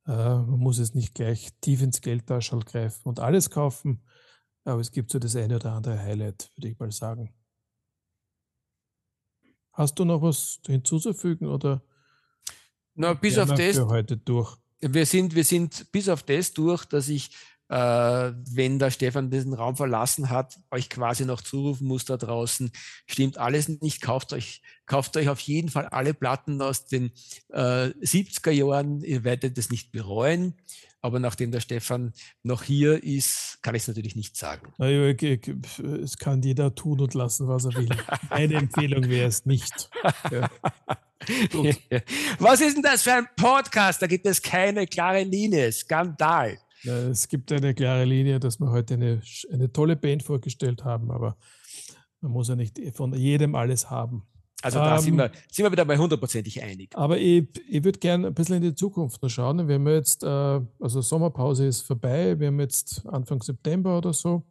äh, man muss es nicht gleich tief ins Geldtaschel greifen und alles kaufen. Aber es gibt so das eine oder andere Highlight, würde ich mal sagen. Hast du noch was hinzuzufügen oder? Na, bis auf das. heute durch? Wir sind, wir sind bis auf das durch, dass ich äh, wenn der Stefan diesen Raum verlassen hat, euch quasi noch zurufen muss da draußen, stimmt alles nicht, kauft euch, kauft euch auf jeden Fall alle Platten aus den äh, 70er Jahren, ihr werdet es nicht bereuen. Aber nachdem der Stefan noch hier ist, kann ich es natürlich nicht sagen. Es kann jeder tun und lassen, was er will. Meine <laughs> Empfehlung wäre es nicht. Ja. <laughs> Was ist denn das für ein Podcast? Da gibt es keine klare Linie. Skandal. Es gibt eine klare Linie, dass wir heute eine, eine tolle Band vorgestellt haben, aber man muss ja nicht von jedem alles haben. Also da ähm, sind, wir, sind wir wieder bei hundertprozentig einig. Aber ich, ich würde gerne ein bisschen in die Zukunft noch schauen. Wir haben jetzt, äh, also Sommerpause ist vorbei, wir haben jetzt Anfang September oder so.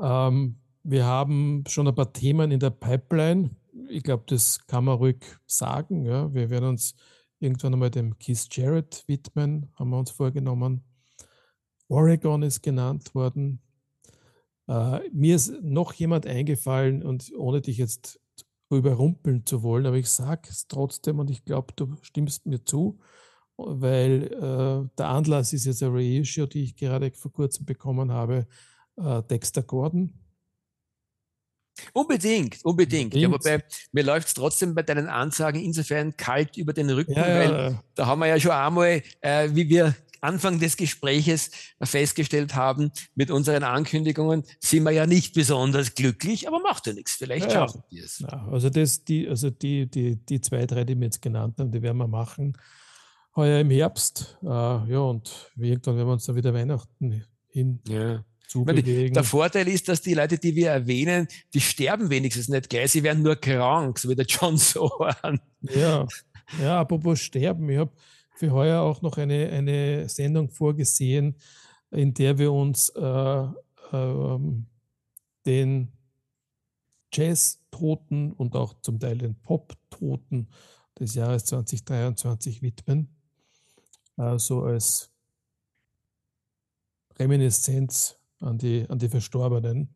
Ähm, wir haben schon ein paar Themen in der Pipeline. Ich glaube, das kann man ruhig sagen. Ja. Wir werden uns irgendwann einmal dem Keith Jarrett widmen, haben wir uns vorgenommen. Oregon ist genannt worden. Äh, mir ist noch jemand eingefallen und ohne dich jetzt überrumpeln zu wollen, aber ich sage es trotzdem und ich glaube, du stimmst mir zu, weil äh, der Anlass ist jetzt eine Reissue, die ich gerade vor kurzem bekommen habe, äh, Dexter Gordon. Unbedingt, unbedingt. Ja, wobei, mir läuft es trotzdem bei deinen Ansagen insofern kalt über den Rücken, ja, weil ja. da haben wir ja schon einmal, äh, wie wir Anfang des Gespräches festgestellt haben, mit unseren Ankündigungen sind wir ja nicht besonders glücklich, aber macht ja nichts. Vielleicht ja, schaffen wir es. Ja, also das, die, also die, die, die zwei, drei, die wir jetzt genannt haben, die werden wir machen heuer im Herbst. Äh, ja, und irgendwann werden wir uns dann wieder Weihnachten hin. Ja. Meine, der Vorteil ist, dass die Leute, die wir erwähnen, die sterben wenigstens nicht gleich, sie werden nur krank, so wie der John <laughs> Sohan. Ja, ja apropos sterben, ich habe für heuer auch noch eine, eine Sendung vorgesehen, in der wir uns äh, äh, den Jazz-Toten und auch zum Teil den Pop-Toten des Jahres 2023 widmen. Äh, so als Reminiszenz an die, an die Verstorbenen.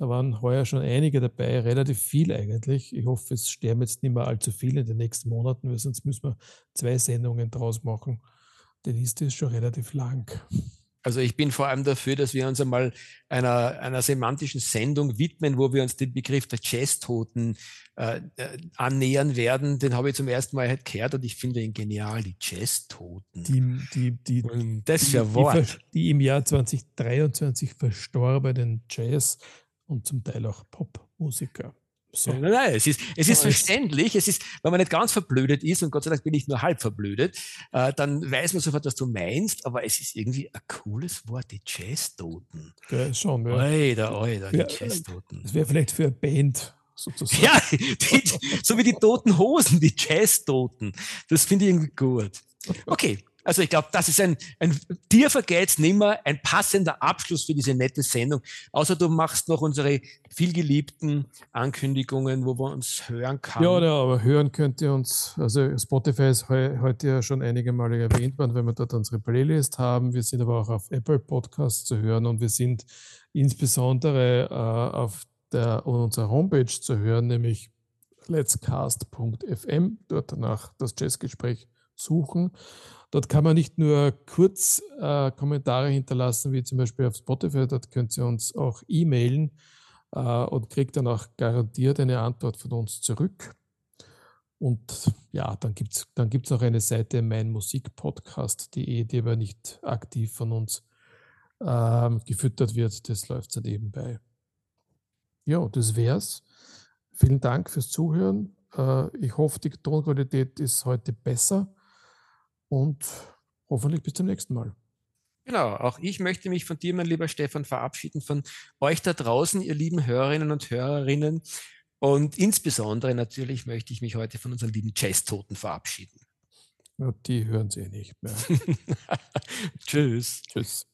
Da waren heuer schon einige dabei, relativ viel eigentlich. Ich hoffe, es sterben jetzt nicht mehr allzu viele in den nächsten Monaten, weil sonst müssen wir zwei Sendungen draus machen. Die Liste ist schon relativ lang. Also ich bin vor allem dafür, dass wir uns einmal einer, einer semantischen Sendung widmen, wo wir uns den Begriff der Jazztoten äh, äh, annähern werden. Den habe ich zum ersten Mal halt gehört und ich finde ihn genial, die Jazztoten. Die, die, die, das für Wort. Die, die im Jahr 2023 verstorbenen Jazz- und zum Teil auch Popmusiker. So. Nein, nein, es ist, es ist verständlich. Es ist, wenn man nicht ganz verblödet ist, und Gott sei Dank bin ich nur halb verblödet, äh, dann weiß man sofort, was du meinst, aber es ist irgendwie ein cooles Wort, die Jazztoten. Ja, schon, ja. Alter, Alter, die ja, Jazztoten. Das wäre vielleicht für eine Band sozusagen. Ja, die, so wie die <laughs> toten Hosen, die Jazztoten. Das finde ich irgendwie gut. Okay, also ich glaube, das ist ein, ein dir vergeht's nimmer, ein passender Abschluss für diese nette Sendung. Außer du machst noch unsere vielgeliebten Ankündigungen, wo wir uns hören können. Ja, ja, aber hören könnt ihr uns, also Spotify ist he heute ja schon einige Male erwähnt worden, wenn wir dort unsere Playlist haben. Wir sind aber auch auf Apple Podcasts zu hören und wir sind insbesondere äh, auf der, unserer Homepage zu hören, nämlich letscast.fm, dort danach das Jazzgespräch suchen. Dort kann man nicht nur kurz äh, Kommentare hinterlassen, wie zum Beispiel auf Spotify, dort könnt ihr uns auch e-mailen äh, und kriegt dann auch garantiert eine Antwort von uns zurück. Und ja, dann gibt es dann gibt's noch eine Seite meinmusikpodcast.de, die aber nicht aktiv von uns ähm, gefüttert wird. Das läuft dann nebenbei. Ja, das wär's Vielen Dank fürs Zuhören. Äh, ich hoffe, die Tonqualität ist heute besser und hoffentlich bis zum nächsten Mal. Genau, auch ich möchte mich von dir, mein lieber Stefan, verabschieden, von euch da draußen, ihr lieben Hörerinnen und Hörerinnen. Und insbesondere natürlich möchte ich mich heute von unseren lieben Jazz-Toten verabschieden. Ja, die hören sie nicht mehr. <laughs> Tschüss. Tschüss.